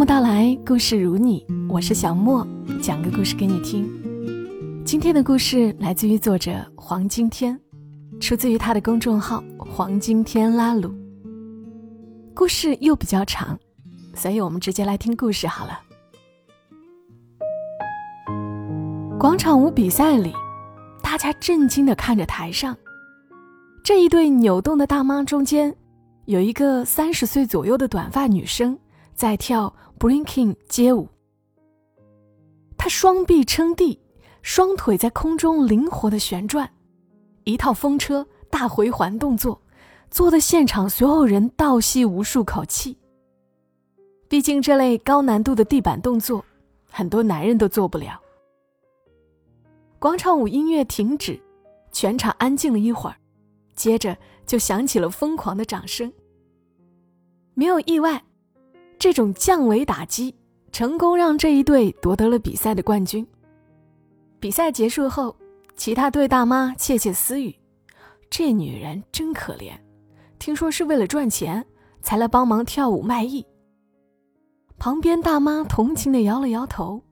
默到来，故事如你，我是小莫，讲个故事给你听。今天的故事来自于作者黄金天，出自于他的公众号“黄金天拉鲁”。故事又比较长，所以我们直接来听故事好了。广场舞比赛里，大家震惊的看着台上这一对扭动的大妈中间，有一个三十岁左右的短发女生。在跳 breaking 街舞，他双臂撑地，双腿在空中灵活的旋转，一套风车大回环动作，做的现场所有人倒吸无数口气。毕竟这类高难度的地板动作，很多男人都做不了。广场舞音乐停止，全场安静了一会儿，接着就响起了疯狂的掌声。没有意外。这种降维打击成功让这一队夺得了比赛的冠军。比赛结束后，其他队大妈窃窃私语：“这女人真可怜，听说是为了赚钱才来帮忙跳舞卖艺。”旁边大妈同情的摇了摇头：“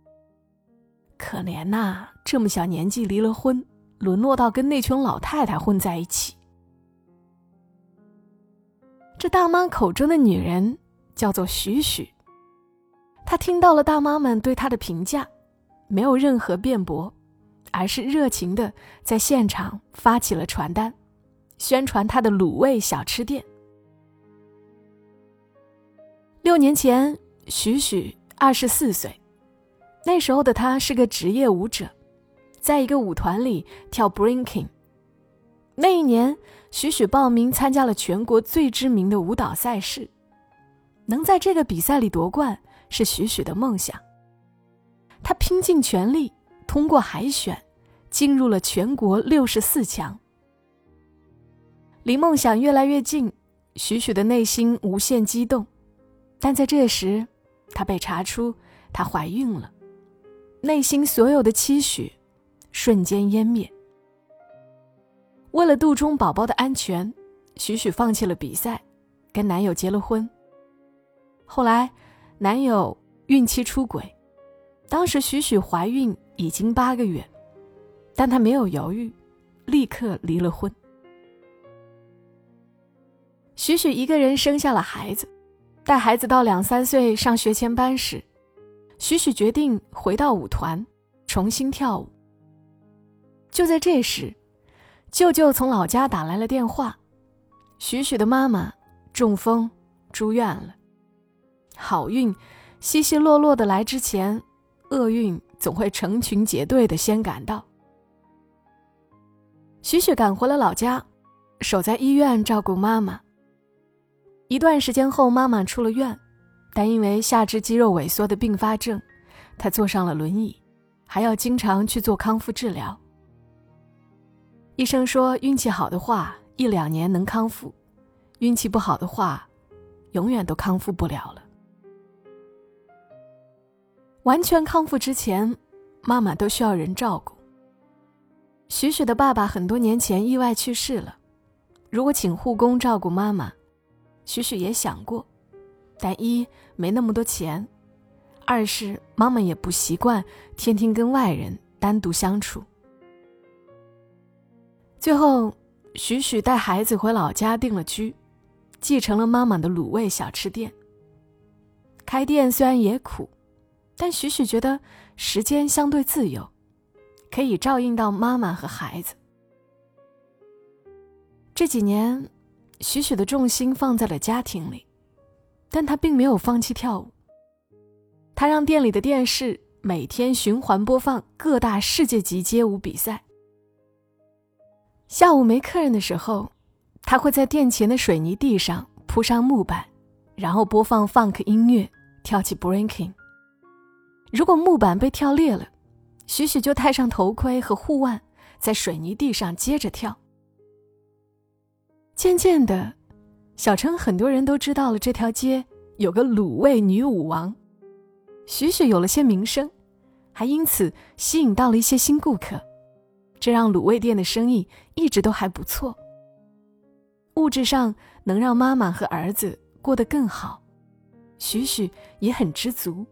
可怜呐，这么小年纪离了婚，沦落到跟那群老太太混在一起。”这大妈口中的女人。叫做许许。他听到了大妈们对他的评价，没有任何辩驳，而是热情的在现场发起了传单，宣传他的卤味小吃店。六年前，许许二十四岁，那时候的他是个职业舞者，在一个舞团里跳 breaking。那一年，许许报名参加了全国最知名的舞蹈赛事。能在这个比赛里夺冠是许许的梦想。他拼尽全力，通过海选，进入了全国六十四强。离梦想越来越近，许许的内心无限激动。但在这时，她被查出她怀孕了，内心所有的期许瞬间湮灭。为了肚中宝宝的安全，许许放弃了比赛，跟男友结了婚。后来，男友孕期出轨，当时许许怀孕已经八个月，但她没有犹豫，立刻离了婚。许许一个人生下了孩子，带孩子到两三岁上学前班时，许许决定回到舞团，重新跳舞。就在这时，舅舅从老家打来了电话，许许的妈妈中风住院了。好运，稀稀落落的来之前，厄运总会成群结队的先赶到。许许赶回了老家，守在医院照顾妈妈。一段时间后，妈妈出了院，但因为下肢肌肉萎缩的并发症，她坐上了轮椅，还要经常去做康复治疗。医生说，运气好的话，一两年能康复；运气不好的话，永远都康复不了了。完全康复之前，妈妈都需要人照顾。许许的爸爸很多年前意外去世了，如果请护工照顾妈妈，许许也想过，但一没那么多钱，二是妈妈也不习惯天天跟外人单独相处。最后，许许带孩子回老家定了居，继承了妈妈的卤味小吃店。开店虽然也苦。但许许觉得时间相对自由，可以照应到妈妈和孩子。这几年，许许的重心放在了家庭里，但他并没有放弃跳舞。他让店里的电视每天循环播放各大世界级街舞比赛。下午没客人的时候，他会在店前的水泥地上铺上木板，然后播放 funk 音乐，跳起 breaking。如果木板被跳裂了，许许就戴上头盔和护腕，在水泥地上接着跳。渐渐的，小城很多人都知道了这条街有个卤味女舞王，许许有了些名声，还因此吸引到了一些新顾客，这让卤味店的生意一直都还不错。物质上能让妈妈和儿子过得更好，许许也很知足。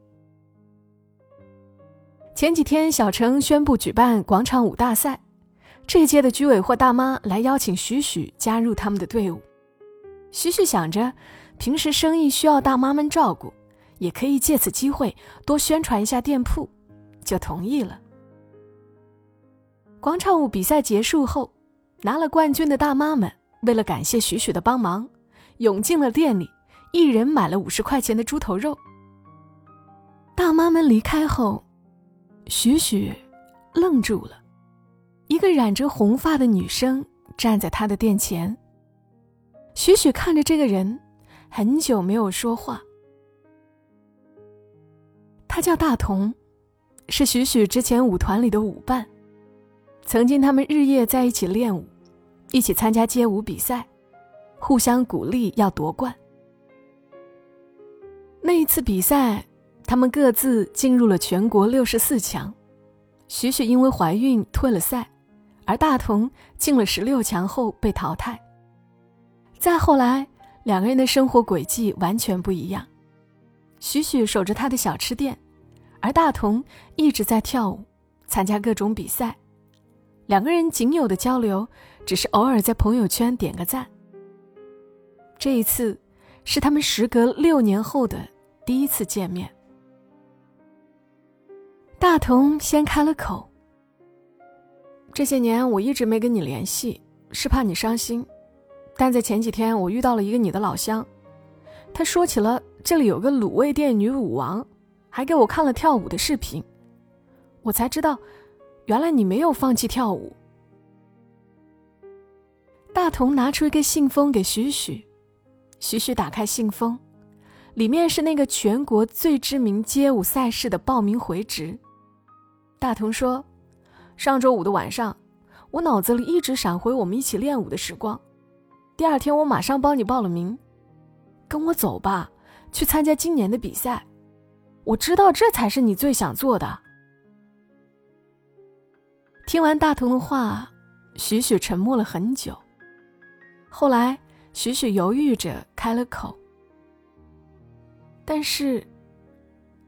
前几天，小城宣布举办广场舞大赛，这一届的居委会大妈来邀请许许加入他们的队伍。许许想着，平时生意需要大妈们照顾，也可以借此机会多宣传一下店铺，就同意了。广场舞比赛结束后，拿了冠军的大妈们为了感谢许许的帮忙，涌进了店里，一人买了五十块钱的猪头肉。大妈们离开后。许许愣住了，一个染着红发的女生站在他的店前。许许看着这个人，很久没有说话。他叫大同，是许许之前舞团里的舞伴，曾经他们日夜在一起练舞，一起参加街舞比赛，互相鼓励要夺冠。那一次比赛。他们各自进入了全国六十四强，许许因为怀孕退了赛，而大同进了十六强后被淘汰。再后来，两个人的生活轨迹完全不一样。许许守着他的小吃店，而大同一直在跳舞，参加各种比赛。两个人仅有的交流，只是偶尔在朋友圈点个赞。这一次，是他们时隔六年后的第一次见面。大同先开了口。这些年我一直没跟你联系，是怕你伤心。但在前几天，我遇到了一个你的老乡，他说起了这里有个卤味店女舞王，还给我看了跳舞的视频，我才知道，原来你没有放弃跳舞。大同拿出一个信封给许许，许许打开信封，里面是那个全国最知名街舞赛事的报名回执。大同说：“上周五的晚上，我脑子里一直闪回我们一起练舞的时光。第二天，我马上帮你报了名，跟我走吧，去参加今年的比赛。我知道这才是你最想做的。”听完大同的话，许许沉默了很久。后来，许许犹豫着开了口：“但是，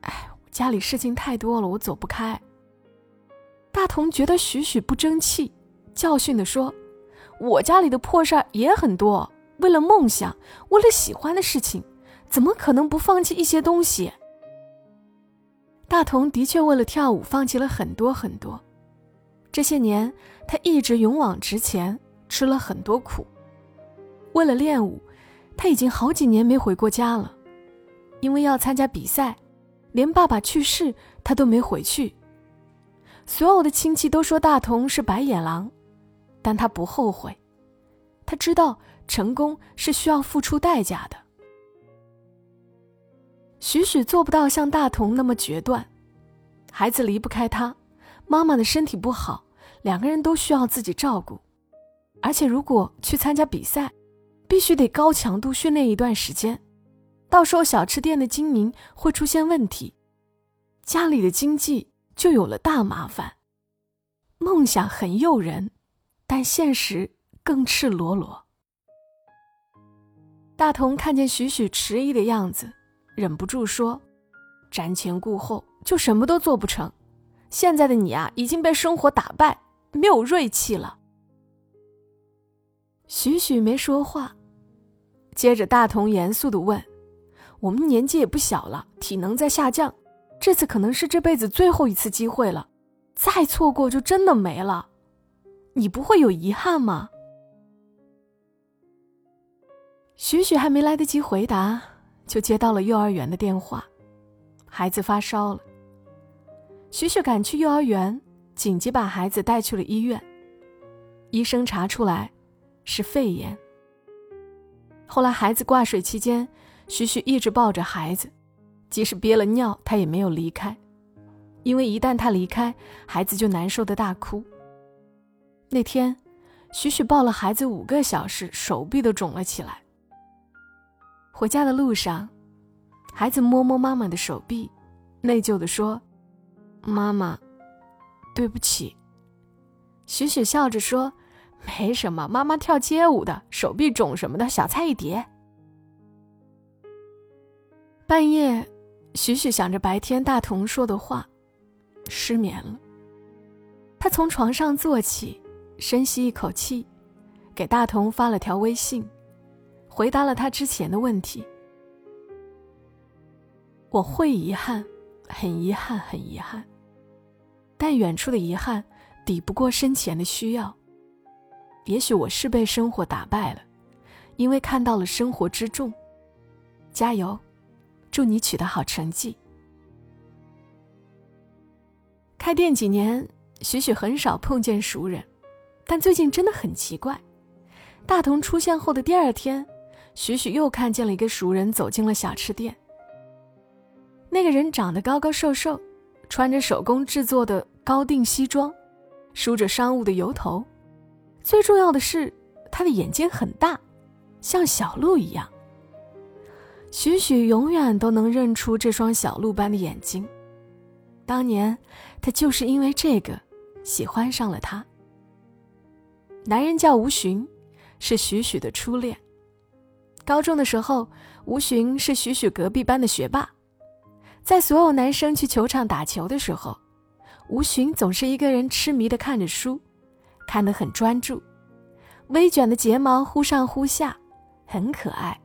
哎，家里事情太多了，我走不开。”大同觉得许许不争气，教训的说：“我家里的破事儿也很多，为了梦想，为了喜欢的事情，怎么可能不放弃一些东西？”大同的确为了跳舞放弃了很多很多，这些年他一直勇往直前，吃了很多苦。为了练舞，他已经好几年没回过家了，因为要参加比赛，连爸爸去世他都没回去。所有的亲戚都说大同是白眼狼，但他不后悔。他知道成功是需要付出代价的。许许做不到像大同那么决断，孩子离不开他，妈妈的身体不好，两个人都需要自己照顾。而且如果去参加比赛，必须得高强度训练一段时间，到时候小吃店的经营会出现问题，家里的经济。就有了大麻烦。梦想很诱人，但现实更赤裸裸。大同看见许许迟疑的样子，忍不住说：“瞻前顾后，就什么都做不成。现在的你啊，已经被生活打败，没有锐气了。”许许没说话。接着，大同严肃的问：“我们年纪也不小了，体能在下降。”这次可能是这辈子最后一次机会了，再错过就真的没了。你不会有遗憾吗？许许还没来得及回答，就接到了幼儿园的电话，孩子发烧了。许许赶去幼儿园，紧急把孩子带去了医院。医生查出来是肺炎。后来孩子挂水期间，许许一直抱着孩子。即使憋了尿，他也没有离开，因为一旦他离开，孩子就难受的大哭。那天，许许抱了孩子五个小时，手臂都肿了起来。回家的路上，孩子摸摸妈妈的手臂，内疚的说：“妈妈，对不起。”许许笑着说：“没什么，妈妈跳街舞的，手臂肿什么的，小菜一碟。”半夜，许许想着白天大同说的话，失眠了。他从床上坐起，深吸一口气，给大同发了条微信，回答了他之前的问题。我会遗憾，很遗憾，很遗憾。但远处的遗憾抵不过身前的需要。也许我是被生活打败了，因为看到了生活之重。加油！祝你取得好成绩。开店几年，许许很少碰见熟人，但最近真的很奇怪。大同出现后的第二天，许许又看见了一个熟人走进了小吃店。那个人长得高高瘦瘦，穿着手工制作的高定西装，梳着商务的油头，最重要的是，他的眼睛很大，像小鹿一样。许许永远都能认出这双小鹿般的眼睛。当年，他就是因为这个喜欢上了他。男人叫吴寻，是许许的初恋。高中的时候，吴寻是许许隔壁班的学霸。在所有男生去球场打球的时候，吴寻总是一个人痴迷的看着书，看得很专注，微卷的睫毛忽上忽下，很可爱。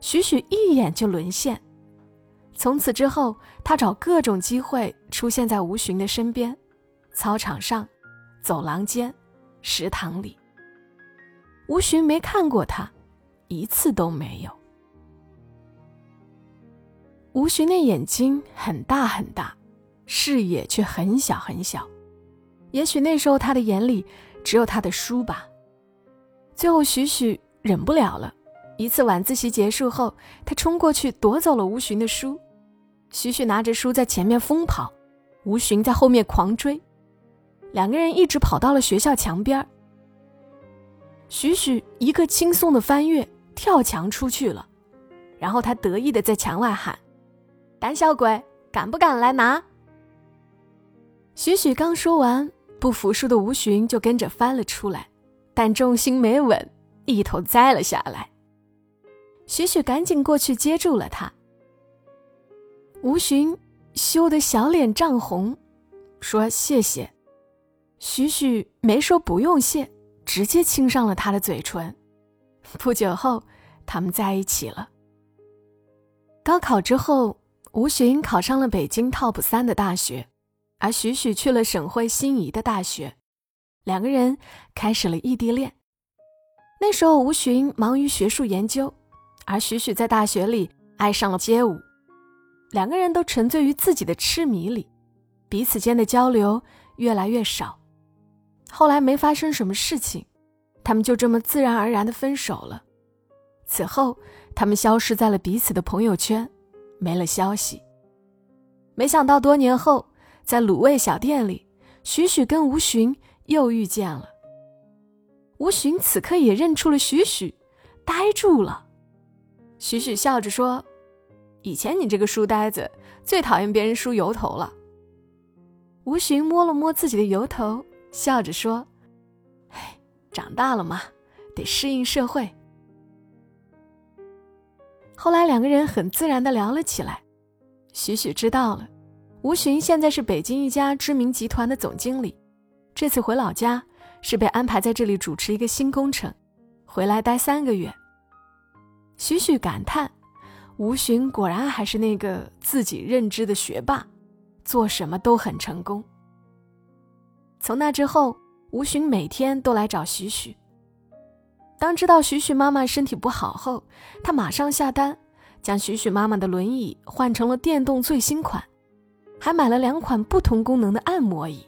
许许一眼就沦陷，从此之后，他找各种机会出现在吴寻的身边，操场上、走廊间、食堂里。吴寻没看过他，一次都没有。吴寻的眼睛很大很大，视野却很小很小，也许那时候他的眼里只有他的书吧。最后，许许忍不了了。一次晚自习结束后，他冲过去夺走了吴寻的书。许许拿着书在前面疯跑，吴寻在后面狂追，两个人一直跑到了学校墙边。许许一个轻松的翻越，跳墙出去了，然后他得意的在墙外喊：“胆小鬼，敢不敢来拿？”许许刚说完，不服输的吴寻就跟着翻了出来，但重心没稳，一头栽了下来。许许赶紧过去接住了他。吴寻羞得小脸涨红，说：“谢谢。”许许没说不用谢，直接亲上了他的嘴唇。不久后，他们在一起了。高考之后，吴寻考上了北京 TOP 三的大学，而许许去了省会心仪的大学，两个人开始了异地恋。那时候，吴寻忙于学术研究。而许许在大学里爱上了街舞，两个人都沉醉于自己的痴迷里，彼此间的交流越来越少。后来没发生什么事情，他们就这么自然而然的分手了。此后，他们消失在了彼此的朋友圈，没了消息。没想到多年后，在卤味小店里，许许跟吴寻又遇见了。吴寻此刻也认出了许许，呆住了。许许笑着说：“以前你这个书呆子最讨厌别人梳油头了。”吴寻摸了摸自己的油头，笑着说：“哎，长大了嘛，得适应社会。”后来两个人很自然的聊了起来。许许知道了，吴寻现在是北京一家知名集团的总经理，这次回老家是被安排在这里主持一个新工程，回来待三个月。许许感叹：“吴寻果然还是那个自己认知的学霸，做什么都很成功。”从那之后，吴寻每天都来找许许。当知道许许妈妈身体不好后，他马上下单，将许许妈妈的轮椅换成了电动最新款，还买了两款不同功能的按摩椅。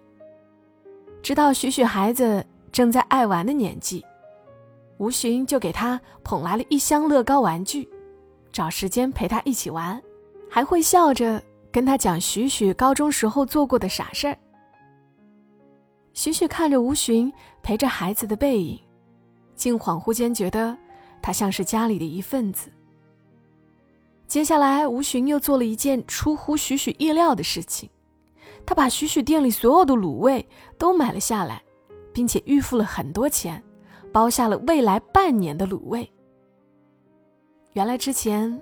知道许许孩子正在爱玩的年纪。吴寻就给他捧来了一箱乐高玩具，找时间陪他一起玩，还会笑着跟他讲许许高中时候做过的傻事儿。许许看着吴寻陪着孩子的背影，竟恍惚间觉得他像是家里的一份子。接下来，吴寻又做了一件出乎许许意料的事情，他把许许店里所有的卤味都买了下来，并且预付了很多钱。包下了未来半年的卤味。原来之前，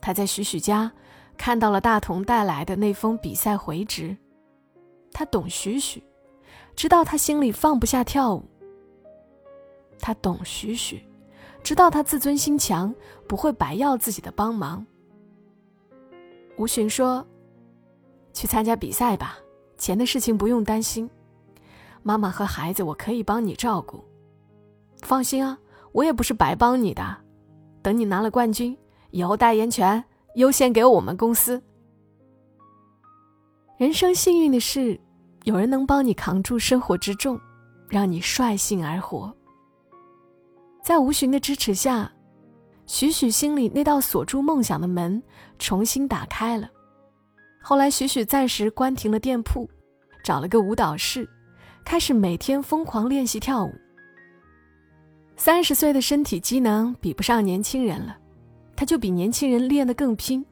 他在许许家看到了大同带来的那封比赛回执。他懂许许，知道他心里放不下跳舞。他懂许许，知道他自尊心强，不会白要自己的帮忙。吴寻说：“去参加比赛吧，钱的事情不用担心，妈妈和孩子我可以帮你照顾。放心啊，我也不是白帮你的。等你拿了冠军，以后代言权优先给我们公司。人生幸运的是，有人能帮你扛住生活之重，让你率性而活。”在吴寻的支持下，许许心里那道锁住梦想的门重新打开了。后来，许许暂时关停了店铺，找了个舞蹈室，开始每天疯狂练习跳舞。三十岁的身体机能比不上年轻人了，他就比年轻人练得更拼。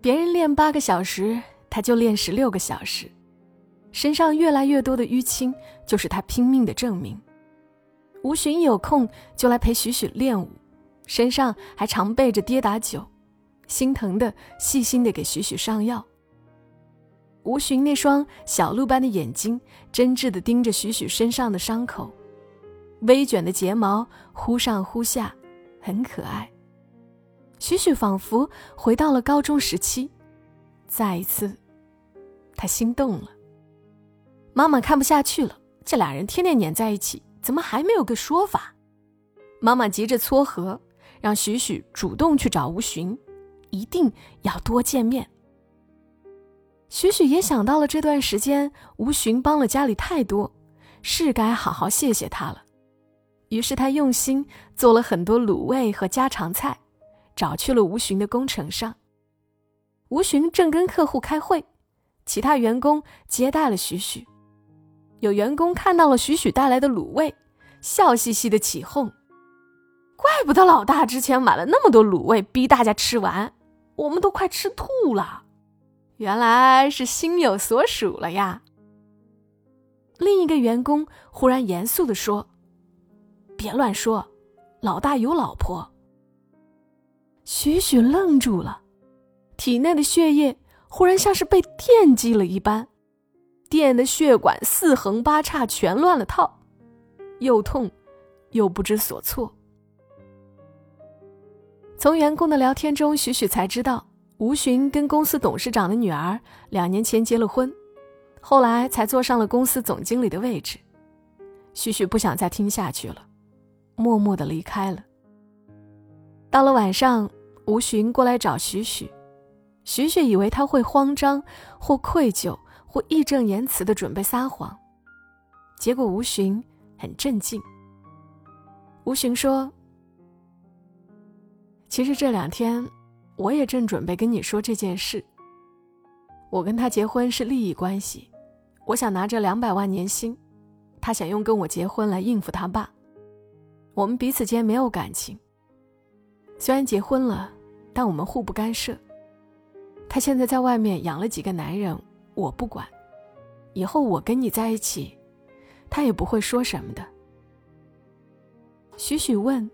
别人练八个小时，他就练十六个小时，身上越来越多的淤青，就是他拼命的证明。吴寻一有空就来陪许许练舞，身上还常备着跌打酒，心疼的细心的给许许上药。吴寻那双小鹿般的眼睛，真挚的盯着许许身上的伤口，微卷的睫毛忽上忽下，很可爱。许许仿佛回到了高中时期，再一次，他心动了。妈妈看不下去了，这俩人天天黏在一起。怎么还没有个说法？妈妈急着撮合，让许许主动去找吴寻，一定要多见面。许许也想到了这段时间吴寻帮了家里太多，是该好好谢谢他了。于是他用心做了很多卤味和家常菜，找去了吴洵的工程上。吴洵正跟客户开会，其他员工接待了许许。有员工看到了许许带来的卤味，笑嘻嘻的起哄：“怪不得老大之前买了那么多卤味，逼大家吃完，我们都快吃吐了。原来是心有所属了呀。”另一个员工忽然严肃的说：“别乱说，老大有老婆。”许许愣住了，体内的血液忽然像是被电击了一般。电的血管四横八叉全乱了套，又痛，又不知所措。从员工的聊天中，许许才知道吴寻跟公司董事长的女儿两年前结了婚，后来才坐上了公司总经理的位置。许许不想再听下去了，默默的离开了。到了晚上，吴寻过来找许许，许许以为他会慌张或愧疚。或义正言辞的准备撒谎，结果吴寻很镇静。吴寻说：“其实这两天，我也正准备跟你说这件事。我跟他结婚是利益关系，我想拿着两百万年薪，他想用跟我结婚来应付他爸。我们彼此间没有感情，虽然结婚了，但我们互不干涉。他现在在外面养了几个男人。”我不管，以后我跟你在一起，他也不会说什么的。许许问：“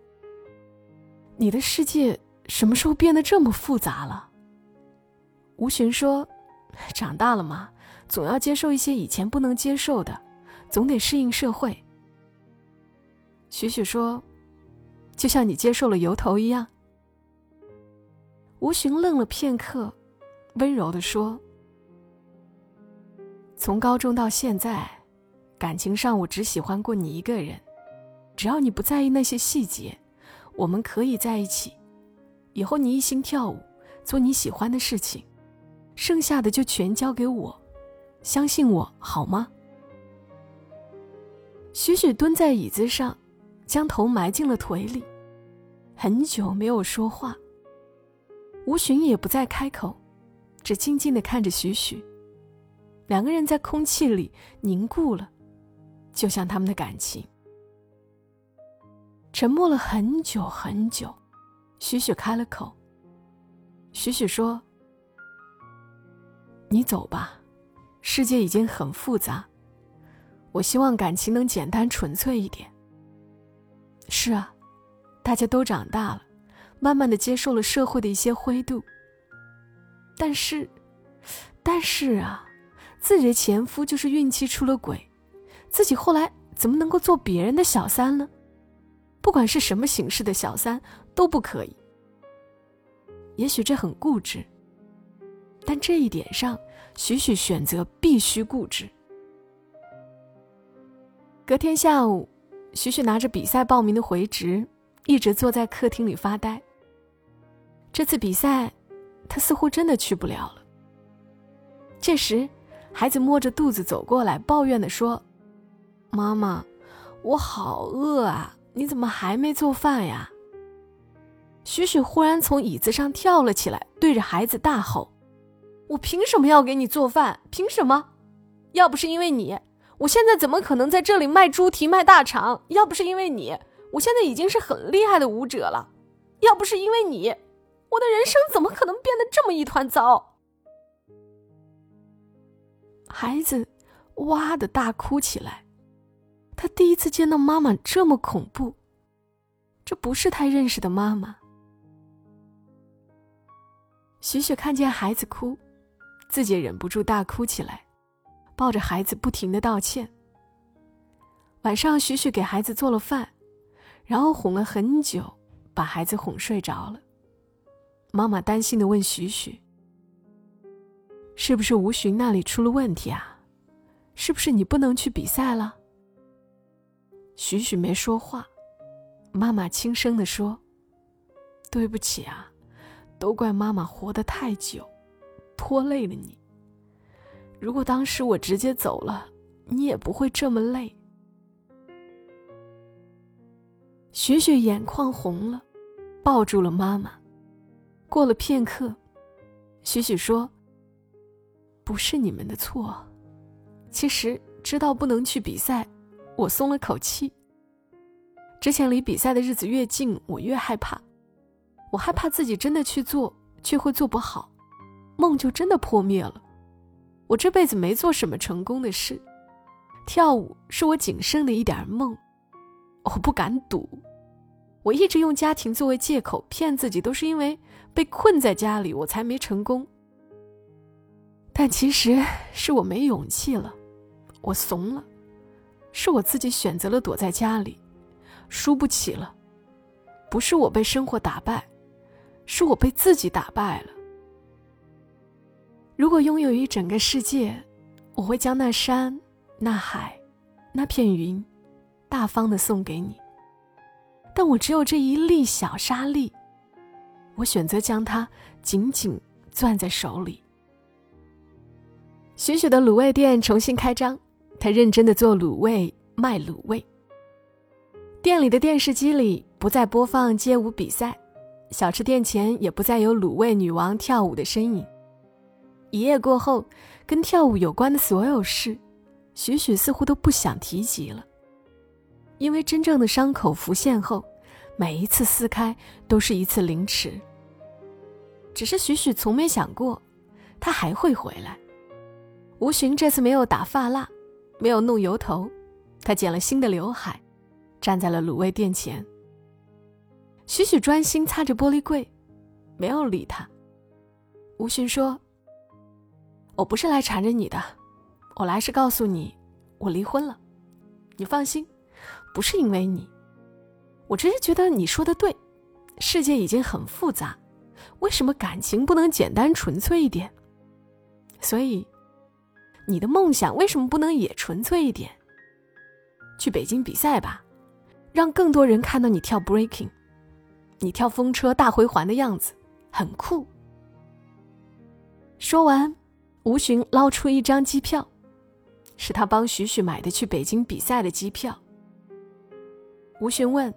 你的世界什么时候变得这么复杂了？”吴洵说：“长大了嘛，总要接受一些以前不能接受的，总得适应社会。”许许说：“就像你接受了油头一样。”吴寻愣了片刻，温柔的说。从高中到现在，感情上我只喜欢过你一个人。只要你不在意那些细节，我们可以在一起。以后你一心跳舞，做你喜欢的事情，剩下的就全交给我。相信我好吗？许许蹲在椅子上，将头埋进了腿里，很久没有说话。吴寻也不再开口，只静静的看着许许。两个人在空气里凝固了，就像他们的感情。沉默了很久很久，许许开了口。许许说：“你走吧，世界已经很复杂，我希望感情能简单纯粹一点。”是啊，大家都长大了，慢慢的接受了社会的一些灰度。但是，但是啊，自己的前夫就是运气出了轨，自己后来怎么能够做别人的小三呢？不管是什么形式的小三都不可以。也许这很固执，但这一点上，许许选择必须固执。隔天下午，许许拿着比赛报名的回执，一直坐在客厅里发呆。这次比赛。他似乎真的去不了了。这时，孩子摸着肚子走过来，抱怨的说：“妈妈，我好饿啊！你怎么还没做饭呀？”许许忽然从椅子上跳了起来，对着孩子大吼：“我凭什么要给你做饭？凭什么？要不是因为你，我现在怎么可能在这里卖猪蹄、卖大肠？要不是因为你，我现在已经是很厉害的舞者了。要不是因为你。”我的人生怎么可能变得这么一团糟？孩子哇的大哭起来，他第一次见到妈妈这么恐怖，这不是他认识的妈妈。许雪看见孩子哭，自己忍不住大哭起来，抱着孩子不停的道歉。晚上，许许给孩子做了饭，然后哄了很久，把孩子哄睡着了。妈妈担心的问许许：“是不是吴寻那里出了问题啊？是不是你不能去比赛了？”许许没说话。妈妈轻声的说：“对不起啊，都怪妈妈活得太久，拖累了你。如果当时我直接走了，你也不会这么累。”许许眼眶红了，抱住了妈妈。过了片刻，许许说：“不是你们的错。其实知道不能去比赛，我松了口气。之前离比赛的日子越近，我越害怕。我害怕自己真的去做，却会做不好，梦就真的破灭了。我这辈子没做什么成功的事，跳舞是我仅剩的一点梦，我不敢赌。”我一直用家庭作为借口骗自己，都是因为被困在家里，我才没成功。但其实是我没勇气了，我怂了，是我自己选择了躲在家里，输不起了。不是我被生活打败，是我被自己打败了。如果拥有一整个世界，我会将那山、那海、那片云，大方的送给你。但我只有这一粒小沙粒，我选择将它紧紧攥在手里。雪雪的卤味店重新开张，她认真的做卤味，卖卤味。店里的电视机里不再播放街舞比赛，小吃店前也不再有卤味女王跳舞的身影。一夜过后，跟跳舞有关的所有事，许许似乎都不想提及了。因为真正的伤口浮现后，每一次撕开都是一次凌迟。只是许许从没想过，他还会回来。吴寻这次没有打发蜡，没有弄油头，他剪了新的刘海，站在了卤味店前。许许专心擦着玻璃柜，没有理他。吴寻说：“我不是来缠着你的，我来是告诉你，我离婚了。你放心。”不是因为你，我只是觉得你说的对，世界已经很复杂，为什么感情不能简单纯粹一点？所以，你的梦想为什么不能也纯粹一点？去北京比赛吧，让更多人看到你跳 breaking，你跳风车大回环的样子很酷。说完，吴寻捞出一张机票，是他帮许许买的去北京比赛的机票。吴洵问：“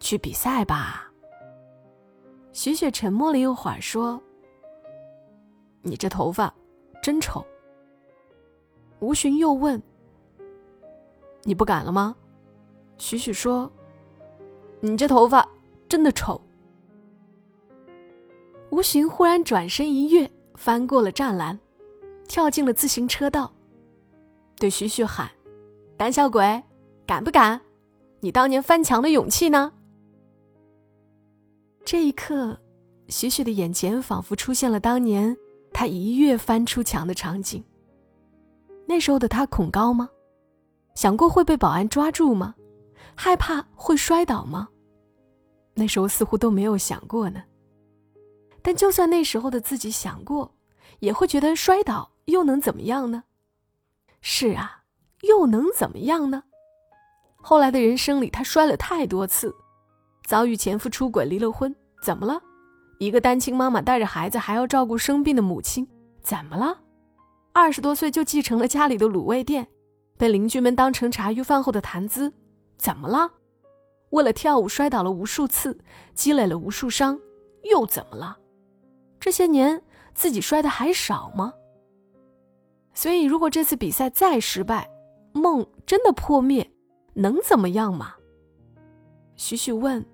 去比赛吧？”许许沉默了一会儿，说：“你这头发真丑。”吴寻又问：“你不敢了吗？”许许说：“你这头发真的丑。”吴寻忽然转身一跃，翻过了栅栏，跳进了自行车道，对徐徐喊：“胆小鬼，敢不敢？”你当年翻墙的勇气呢？这一刻，徐徐的眼前仿佛出现了当年他一跃翻出墙的场景。那时候的他恐高吗？想过会被保安抓住吗？害怕会摔倒吗？那时候似乎都没有想过呢。但就算那时候的自己想过，也会觉得摔倒又能怎么样呢？是啊，又能怎么样呢？后来的人生里，他摔了太多次，遭遇前夫出轨，离了婚，怎么了？一个单亲妈妈带着孩子，还要照顾生病的母亲，怎么了？二十多岁就继承了家里的卤味店，被邻居们当成茶余饭后的谈资，怎么了？为了跳舞摔倒了无数次，积累了无数伤，又怎么了？这些年自己摔的还少吗？所以，如果这次比赛再失败，梦真的破灭。能怎么样吗？许许问：“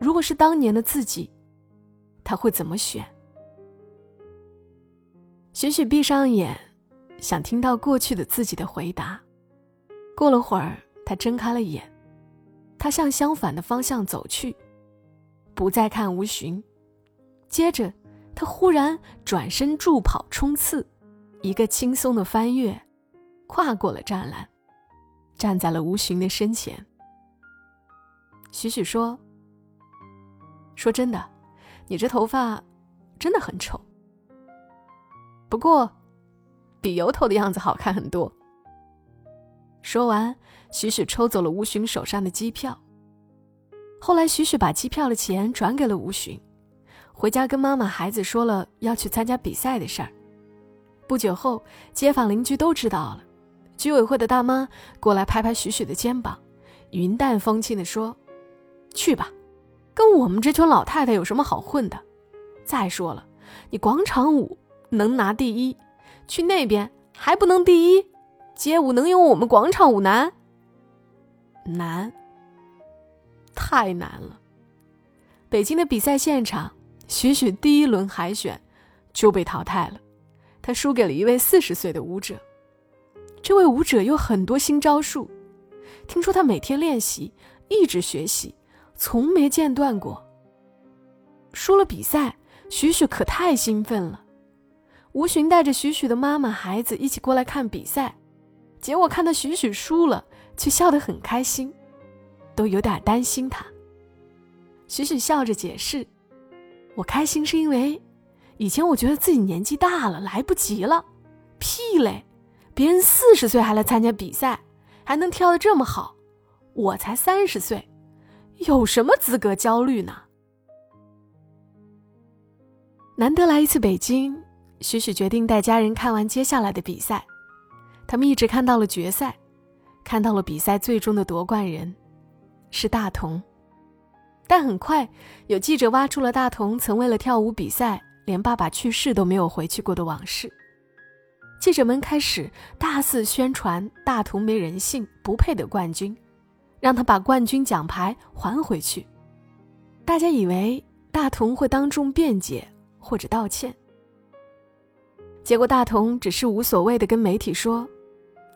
如果是当年的自己，他会怎么选？”许许闭上眼，想听到过去的自己的回答。过了会儿，他睁开了眼，他向相反的方向走去，不再看吴寻。接着，他忽然转身助跑冲刺，一个轻松的翻越，跨过了栅栏。站在了吴寻的身前。许许说：“说真的，你这头发真的很丑。不过，比油头的样子好看很多。”说完，许许抽走了吴寻手上的机票。后来，许许把机票的钱转给了吴寻，回家跟妈妈、孩子说了要去参加比赛的事儿。不久后，街坊邻居都知道了。居委会的大妈过来拍拍许许的肩膀，云淡风轻地说：“去吧，跟我们这群老太太有什么好混的？再说了，你广场舞能拿第一，去那边还不能第一？街舞能有我们广场舞难？难，太难了。北京的比赛现场，许许第一轮海选就被淘汰了，他输给了一位四十岁的舞者。”这位舞者有很多新招数，听说他每天练习，一直学习，从没间断过。输了比赛，许许可太兴奋了。吴寻带着许许的妈妈、孩子一起过来看比赛，结果看到许许输了，却笑得很开心，都有点担心他。许许笑着解释：“我开心是因为，以前我觉得自己年纪大了，来不及了。屁嘞！”别人四十岁还来参加比赛，还能跳得这么好，我才三十岁，有什么资格焦虑呢？难得来一次北京，许许决定带家人看完接下来的比赛。他们一直看到了决赛，看到了比赛最终的夺冠人，是大同。但很快，有记者挖出了大同曾为了跳舞比赛，连爸爸去世都没有回去过的往事。记者们开始大肆宣传大同没人性，不配得冠军，让他把冠军奖牌还回去。大家以为大同会当众辩解或者道歉，结果大同只是无所谓的跟媒体说：“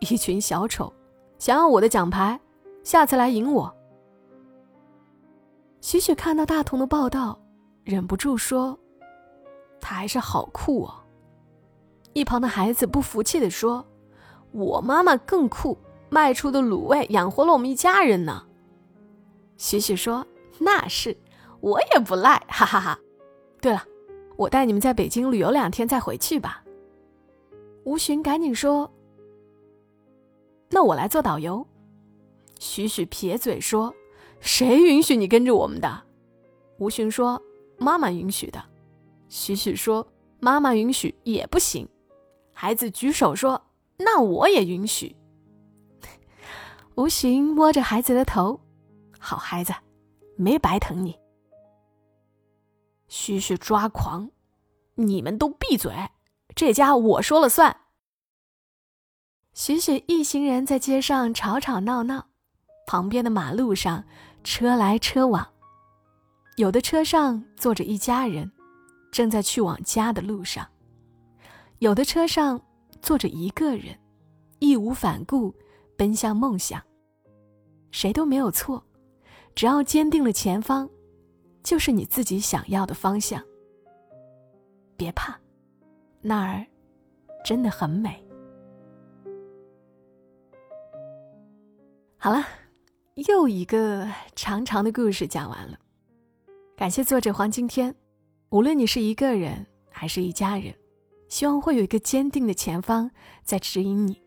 一群小丑，想要我的奖牌，下次来赢我。”许许看到大同的报道，忍不住说：“他还是好酷哦。”一旁的孩子不服气地说：“我妈妈更酷，卖出的卤味养活了我们一家人呢。”许许说：“那是，我也不赖，哈哈哈。”对了，我带你们在北京旅游两天再回去吧。吴寻赶紧说：“那我来做导游。”许许撇嘴说：“谁允许你跟着我们的？”吴洵说：“妈妈允许的。”许许说：“妈妈允许也不行。”孩子举手说：“那我也允许。”吴洵摸着孩子的头：“好孩子，没白疼你。”许许抓狂：“你们都闭嘴！这家我说了算。”许许一行人在街上吵吵闹闹，旁边的马路上车来车往，有的车上坐着一家人，正在去往家的路上。有的车上坐着一个人，义无反顾奔向梦想。谁都没有错，只要坚定了前方，就是你自己想要的方向。别怕，那儿真的很美。好了，又一个长长的故事讲完了。感谢作者黄金天。无论你是一个人还是一家人，希望会有一个坚定的前方在指引你。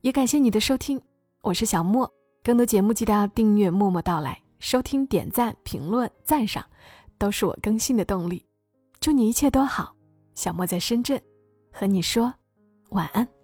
也感谢你的收听，我是小莫。更多节目记得要订阅“默默到来”，收听、点赞、评论、赞赏，都是我更新的动力。祝你一切都好，小莫在深圳，和你说晚安。